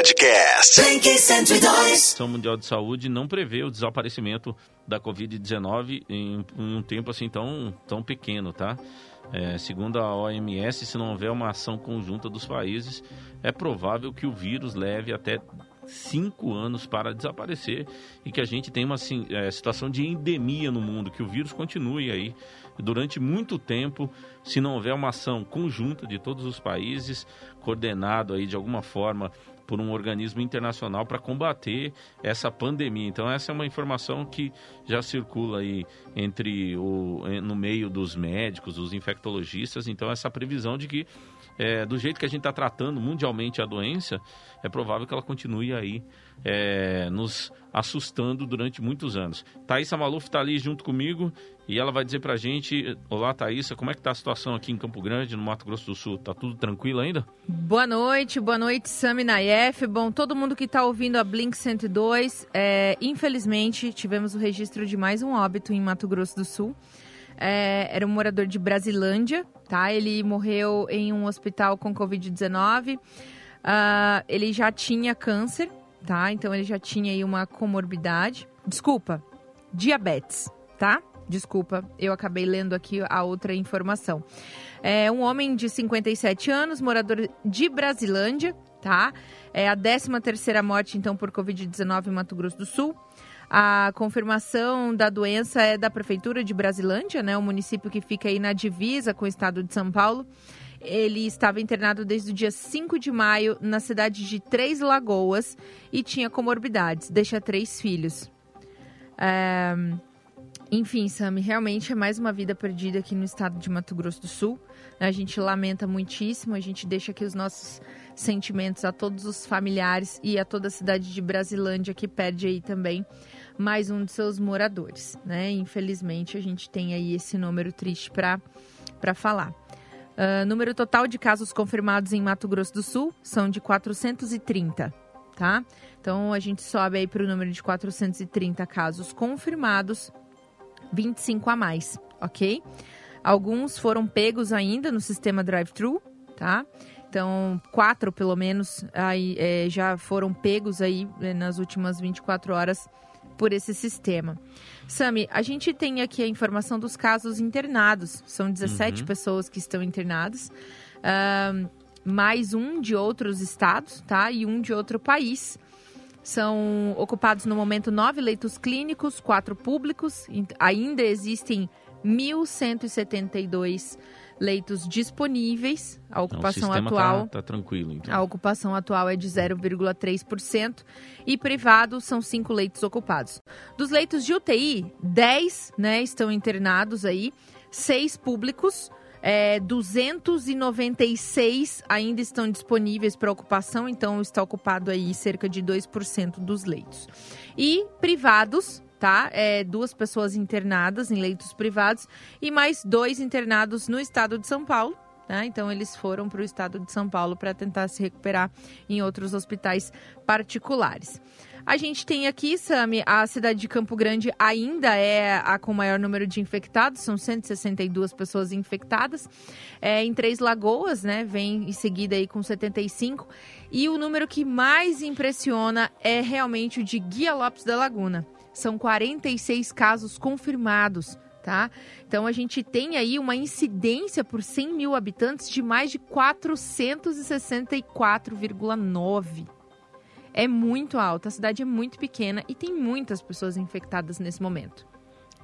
Podcast. Blink 102. A Mundial de Saúde não prevê o desaparecimento da Covid-19 em, em um tempo assim tão, tão pequeno, tá? É, segundo a OMS, se não houver uma ação conjunta dos países, é provável que o vírus leve até cinco anos para desaparecer e que a gente tenha uma assim, é, situação de endemia no mundo, que o vírus continue aí durante muito tempo, se não houver uma ação conjunta de todos os países, coordenado aí de alguma forma por um organismo internacional para combater essa pandemia. Então essa é uma informação que já circula aí entre o no meio dos médicos, os infectologistas. Então essa previsão de que é, do jeito que a gente está tratando mundialmente a doença, é provável que ela continue aí é, nos assustando durante muitos anos. Thaisa Maluf está ali junto comigo e ela vai dizer para a gente, olá Thaisa, como é que está a situação aqui em Campo Grande, no Mato Grosso do Sul? Tá tudo tranquilo ainda? Boa noite, boa noite Sami Naif. Bom, todo mundo que está ouvindo a Blink 102, é, infelizmente tivemos o registro de mais um óbito em Mato Grosso do Sul. É, era um morador de Brasilândia, tá? Ele morreu em um hospital com Covid-19. Uh, ele já tinha câncer, tá? Então ele já tinha aí uma comorbidade. Desculpa, diabetes, tá? Desculpa, eu acabei lendo aqui a outra informação. É um homem de 57 anos, morador de Brasilândia, tá? É a 13 terceira morte, então, por Covid-19 em Mato Grosso do Sul. A confirmação da doença é da Prefeitura de Brasilândia, né? O município que fica aí na divisa com o estado de São Paulo. Ele estava internado desde o dia 5 de maio na cidade de Três Lagoas e tinha comorbidades, deixa três filhos. É... Enfim, Sami, realmente é mais uma vida perdida aqui no estado de Mato Grosso do Sul. A gente lamenta muitíssimo, a gente deixa aqui os nossos sentimentos a todos os familiares e a toda a cidade de Brasilândia que perde aí também mais um de seus moradores, né? Infelizmente a gente tem aí esse número triste para falar. Uh, número total de casos confirmados em Mato Grosso do Sul são de 430, tá? Então a gente sobe aí para o número de 430 casos confirmados, 25 a mais, ok? Alguns foram pegos ainda no sistema drive-thru, tá? Então, quatro pelo menos aí, é, já foram pegos aí né, nas últimas 24 horas por esse sistema. Sami, a gente tem aqui a informação dos casos internados. São 17 uhum. pessoas que estão internadas. Uh, mais um de outros estados, tá? E um de outro país. São ocupados no momento nove leitos clínicos, quatro públicos. Ainda existem 1.172 leitos disponíveis. A ocupação então, atual tá, tá tranquilo. Então. A ocupação atual é de 0,3% e privado são cinco leitos ocupados. Dos leitos de UTI, 10 né, estão internados aí, seis públicos. É, 296 ainda estão disponíveis para ocupação, então está ocupado aí cerca de 2% dos leitos. E privados, tá? É, duas pessoas internadas em leitos privados e mais dois internados no estado de São Paulo. Né? Então, eles foram para o estado de São Paulo para tentar se recuperar em outros hospitais particulares. A gente tem aqui, Sami, a cidade de Campo Grande ainda é a com maior número de infectados, são 162 pessoas infectadas. É, em Três Lagoas, né, vem em seguida aí com 75. E o número que mais impressiona é realmente o de Guia Lopes da Laguna são 46 casos confirmados. Tá? Então a gente tem aí uma incidência por 100 mil habitantes de mais de 464,9. É muito alta, a cidade é muito pequena e tem muitas pessoas infectadas nesse momento.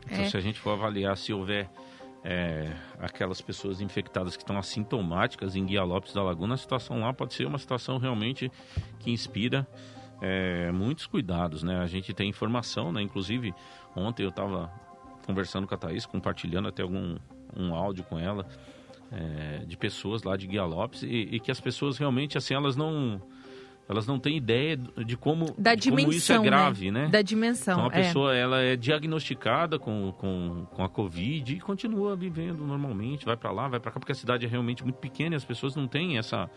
Então, é. se a gente for avaliar se houver é, aquelas pessoas infectadas que estão assintomáticas em Guia Lopes da Laguna, a situação lá pode ser uma situação realmente que inspira é, muitos cuidados, né? A gente tem informação, né? Inclusive, ontem eu estava conversando com a Thaís, compartilhando até algum um áudio com ela, é, de pessoas lá de Guia Lopes, e, e, que as pessoas realmente, assim, elas não... Elas não têm ideia de como, da dimensão, como isso é grave, né? né? Da dimensão, Então, a pessoa, é. ela é diagnosticada com, com, com a Covid e continua vivendo normalmente, vai para lá, vai para cá, porque a cidade é realmente muito pequena e as pessoas não têm essa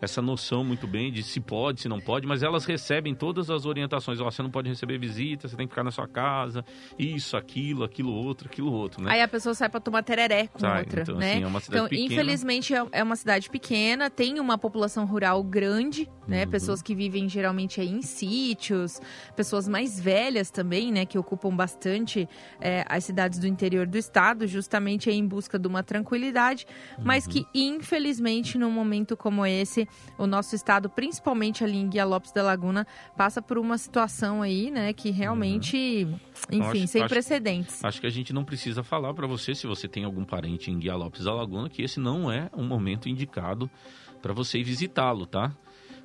essa noção muito bem de se pode, se não pode, mas elas recebem todas as orientações. Ó, você não pode receber visita, você tem que ficar na sua casa, isso, aquilo, aquilo outro, aquilo outro, né? Aí a pessoa sai para tomar tereré com sai, outra, então, né? Assim, é uma cidade então, pequena. infelizmente é, é uma cidade pequena, tem uma população rural grande, né? Uhum. Pessoas que vivem geralmente em sítios, pessoas mais velhas também, né? Que ocupam bastante é, as cidades do interior do estado, justamente em busca de uma tranquilidade, mas uhum. que infelizmente num momento como esse o nosso estado, principalmente ali em Guia Lopes da Laguna, passa por uma situação aí, né, que realmente, uhum. enfim, acho, sem acho, precedentes. Acho que a gente não precisa falar para você, se você tem algum parente em Guia Lopes da Laguna, que esse não é um momento indicado para você visitá-lo, tá?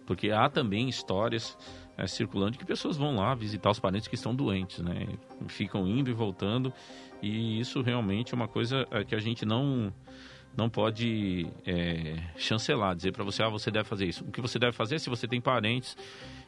Porque há também histórias é, circulando que pessoas vão lá visitar os parentes que estão doentes, né? Ficam indo e voltando. E isso realmente é uma coisa é, que a gente não não pode é, chancelar, dizer para você, ah, você deve fazer isso. O que você deve fazer, se você tem parentes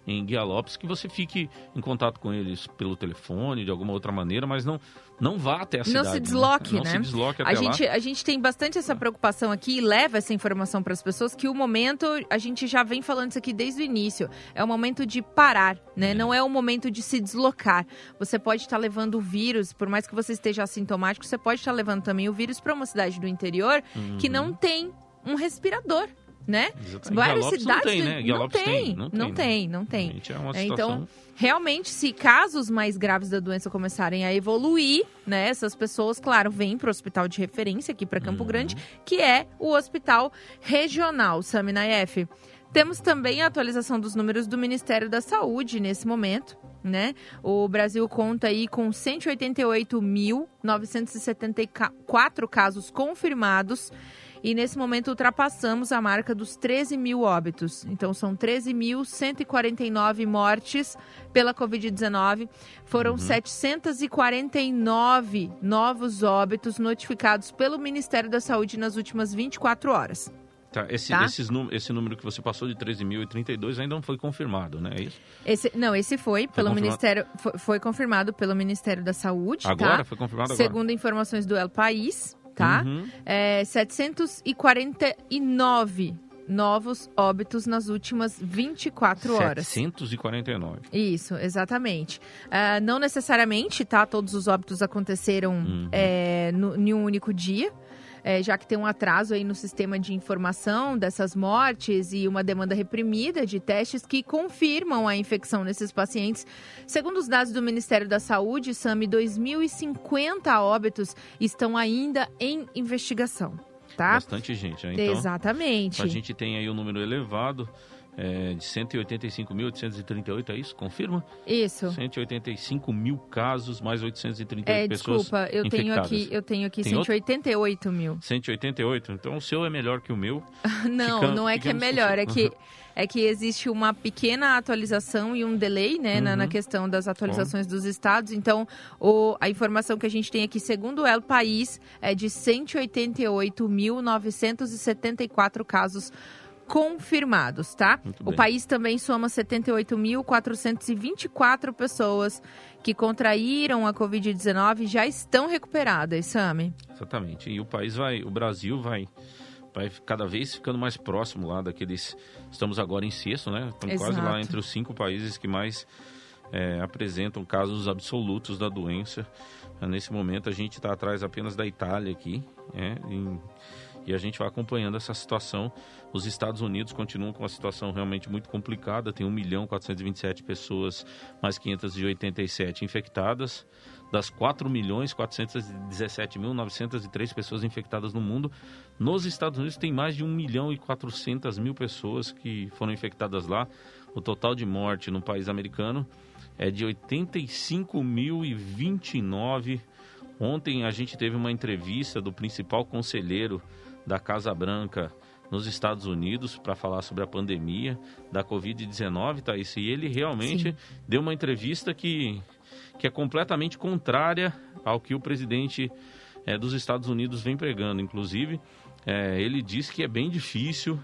em Guia Lopes, que você fique em contato com eles pelo telefone, de alguma outra maneira, mas não, não vá até a cidade. Não se desloque, né? Não se desloque até a gente, lá. A gente tem bastante essa preocupação aqui e leva essa informação para as pessoas que o momento, a gente já vem falando isso aqui desde o início, é o momento de parar, né? É. Não é o momento de se deslocar. Você pode estar levando o vírus, por mais que você esteja assintomático, você pode estar levando também o vírus para uma cidade do interior uhum. que não tem um respirador né? Várias cidades não tem, né? Não tem, tem, não tem, não tem, não tem. É uma é, então, realmente, se casos mais graves da doença começarem a evoluir, né? Essas pessoas, claro, vêm para o hospital de referência aqui para Campo uhum. Grande, que é o hospital regional, Saminaef. Temos também a atualização dos números do Ministério da Saúde nesse momento. Né? O Brasil conta aí com 188.974 casos confirmados e nesse momento ultrapassamos a marca dos 13 mil óbitos. Então são 13.149 mortes pela Covid-19. Foram uhum. 749 novos óbitos notificados pelo Ministério da Saúde nas últimas 24 horas. Tá, esse, tá? Esses, esse número que você passou de 13.032 ainda não foi confirmado, né? É isso? Esse, não, esse foi, foi pelo confirmado? Ministério. Foi, foi, confirmado pelo Ministério da Saúde. Agora? Tá? Foi confirmado agora? Segundo informações do El País tá? Uhum. É, 749 novos óbitos nas últimas 24 horas. 749. Isso, exatamente. Uh, não necessariamente, tá? Todos os óbitos aconteceram uhum. é, no, em um único dia é, já que tem um atraso aí no sistema de informação dessas mortes e uma demanda reprimida de testes que confirmam a infecção nesses pacientes. Segundo os dados do Ministério da Saúde, SAMI, 2.050 óbitos estão ainda em investigação. Tá? Bastante gente, né? Então, Exatamente. A gente tem aí um número elevado é, de 185.838, é isso? Confirma? Isso. 185 mil casos, mais 838 é, pessoas desculpa, eu infectadas. tenho aqui, eu tenho aqui Tem 188 outro? mil. 188? Então o seu é melhor que o meu. não, Fica, não é que é melhor, é que é que existe uma pequena atualização e um delay né, uhum. na, na, uhum. questão das atualizações Bom. dos estados. Então, o, a informação que a gente tem aqui, segundo o País, é de 188.974 casos confirmados, tá? o país também soma 78.424 pessoas que contraíram a Covid-19 e já estão recuperadas, Sami. Exatamente. E o país vai, o Brasil vai vai cada vez ficando mais próximo lá daqueles. Estamos agora em sexto, né? Estamos Exato. quase lá entre os cinco países que mais é, apresentam casos absolutos da doença. Nesse momento a gente está atrás apenas da Itália aqui, né? Em, e a gente vai acompanhando essa situação. Os Estados Unidos continuam com uma situação realmente muito complicada, tem 1 milhão 427 pessoas, mais 587 infectadas. Das 4 milhões 417 mil 903 pessoas infectadas no mundo, nos Estados Unidos tem mais de 1 milhão e 400 mil pessoas que foram infectadas lá. O total de morte no país americano é de 85.029. Ontem a gente teve uma entrevista do principal conselheiro da Casa Branca nos Estados Unidos para falar sobre a pandemia da Covid-19, Thaís, e ele realmente Sim. deu uma entrevista que, que é completamente contrária ao que o presidente é, dos Estados Unidos vem pregando. Inclusive, é, ele disse que é bem difícil,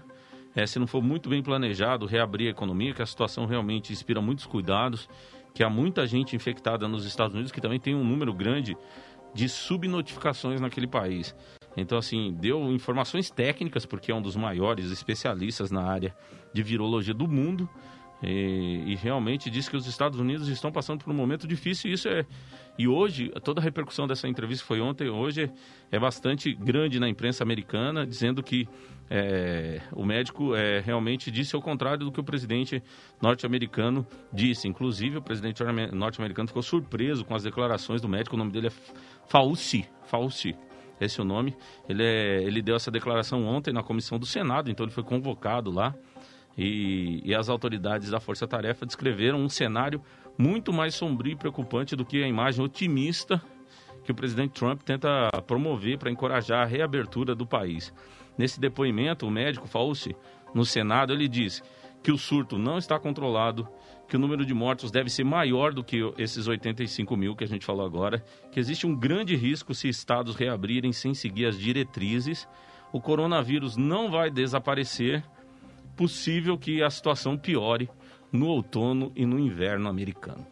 é, se não for muito bem planejado, reabrir a economia, que a situação realmente inspira muitos cuidados, que há muita gente infectada nos Estados Unidos, que também tem um número grande de subnotificações naquele país. Então, assim, deu informações técnicas, porque é um dos maiores especialistas na área de virologia do mundo. E, e, realmente disse que os Estados Unidos estão passando por um momento difícil e isso é e hoje toda a repercussão dessa entrevista foi ontem hoje é bastante grande na imprensa americana dizendo que é, o médico é, realmente disse ao contrário do que o presidente norte-americano disse inclusive o presidente norte-americano ficou surpreso com as declarações do médico o nome dele é Fauci Fauci esse é o nome ele é, ele deu essa declaração ontem na comissão do Senado então ele foi convocado lá e, e as autoridades da Força Tarefa descreveram um cenário muito mais sombrio e preocupante do que a imagem otimista que o presidente Trump tenta promover para encorajar a reabertura do país. Nesse depoimento, o médico Fauci, no Senado, ele diz que o surto não está controlado, que o número de mortos deve ser maior do que esses 85 mil que a gente falou agora, que existe um grande risco se estados reabrirem sem seguir as diretrizes. O coronavírus não vai desaparecer, possível que a situação piore no outono e no inverno americano.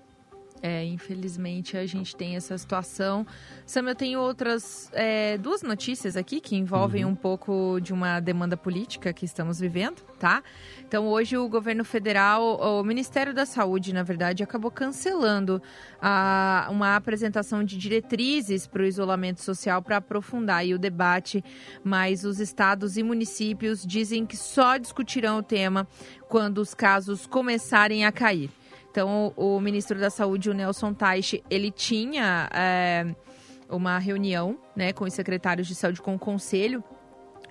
É, infelizmente a gente tem essa situação. Sam, eu tenho outras é, duas notícias aqui que envolvem uhum. um pouco de uma demanda política que estamos vivendo, tá? Então hoje o governo federal, o Ministério da Saúde, na verdade, acabou cancelando a, uma apresentação de diretrizes para o isolamento social para aprofundar o debate, mas os estados e municípios dizem que só discutirão o tema quando os casos começarem a cair. Então, o, ministro da Saúde, o Nelson Teich, ele tinha é, uma reunião né, com os secretários de saúde, com o conselho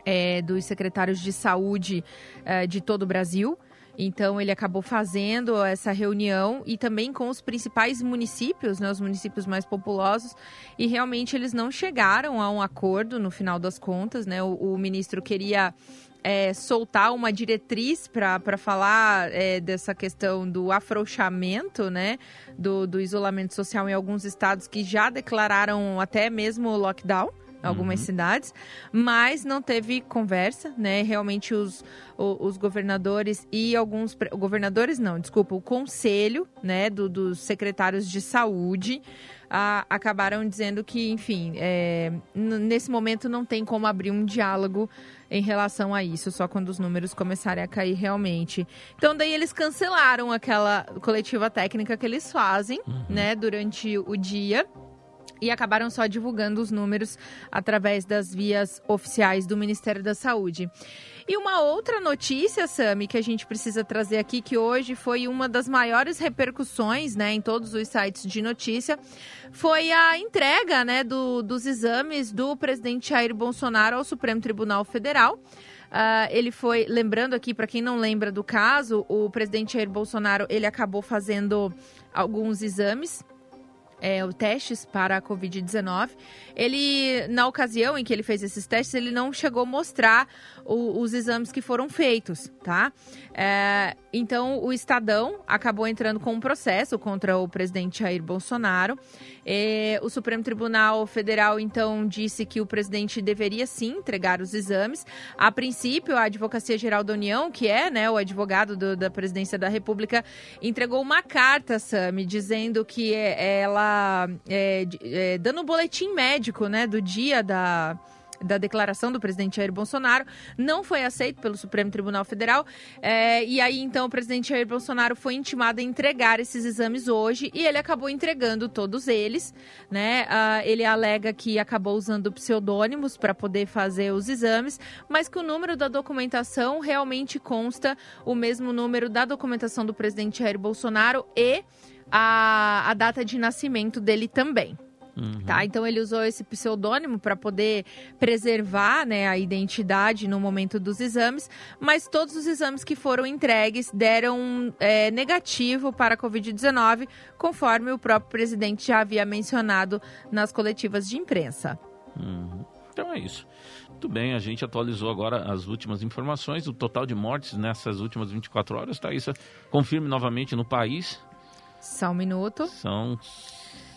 é, dos secretários de saúde é, de todo o Brasil. Então ele acabou fazendo essa reunião e também com os principais municípios, né, os municípios mais populosos, e realmente eles não chegaram a um acordo no final das contas, né? O, o ministro queria é, soltar uma diretriz para falar é, dessa questão do afrouxamento, né, do, do isolamento social em alguns estados que já declararam até mesmo lockdown algumas uhum. cidades, mas não teve conversa, né? Realmente os, os, governadores e alguns governadores não, desculpa, o conselho, né, do, dos secretários de saúde a, acabaram dizendo que, enfim, é, nesse momento não tem como abrir um diálogo em relação a isso, só quando os números começarem a cair realmente. Então, daí eles cancelaram aquela coletiva técnica que eles fazem, uhum. né, durante o dia e acabaram só divulgando os números através das vias oficiais do Ministério da Saúde. E uma outra notícia, Sami, que a gente precisa trazer aqui, que hoje foi uma das maiores repercussões né, em todos os sites de notícia, foi a entrega né, do, dos exames do presidente Jair Bolsonaro ao Supremo Tribunal Federal. Uh, ele foi, lembrando aqui, para quem não lembra do caso, o presidente Jair Bolsonaro ele acabou fazendo alguns exames é, testes para a Covid-19. Ele, na ocasião em que ele fez esses testes, ele não chegou a mostrar o, os exames que foram feitos, tá? É, então, o Estadão acabou entrando com um processo contra o presidente Jair Bolsonaro. É, o Supremo Tribunal Federal, então, disse que o presidente deveria sim entregar os exames. A princípio, a Advocacia Geral da União, que é né, o advogado do, da presidência da República, entregou uma carta, Sami, dizendo que ela, é, é, dando o um boletim médico né, do dia da da declaração do presidente Jair Bolsonaro não foi aceito pelo Supremo Tribunal Federal. É, e aí, então, o presidente Jair Bolsonaro foi intimado a entregar esses exames hoje e ele acabou entregando todos eles. Né? Uh, ele alega que acabou usando pseudônimos para poder fazer os exames, mas que o número da documentação realmente consta o mesmo número da documentação do presidente Jair Bolsonaro e a, a data de nascimento dele também. Uhum. Tá? Então ele usou esse pseudônimo para poder preservar né, a identidade no momento dos exames, mas todos os exames que foram entregues deram é, negativo para a Covid-19, conforme o próprio presidente já havia mencionado nas coletivas de imprensa. Uhum. Então é isso. Muito bem, a gente atualizou agora as últimas informações. O total de mortes nessas últimas 24 horas? Isso confirme novamente no país. Só um minuto. São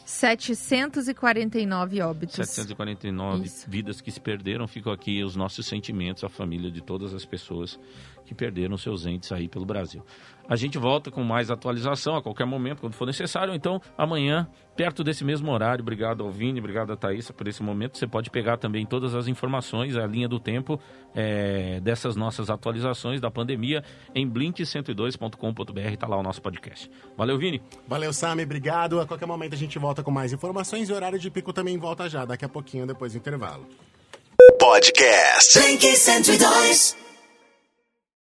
749 óbitos. 749 Isso. vidas que se perderam. Ficam aqui os nossos sentimentos, a família de todas as pessoas que perderam seus entes aí pelo Brasil. A gente volta com mais atualização a qualquer momento, quando for necessário. Então, amanhã, perto desse mesmo horário. Obrigado ao Vini, obrigado a Thaís por esse momento. Você pode pegar também todas as informações, a linha do tempo é, dessas nossas atualizações da pandemia em blink102.com.br. Está lá o nosso podcast. Valeu, Vini. Valeu, Sami. Obrigado. A qualquer momento a gente volta com mais informações e o horário de pico também volta já, daqui a pouquinho, depois do intervalo. Podcast. Blink 102.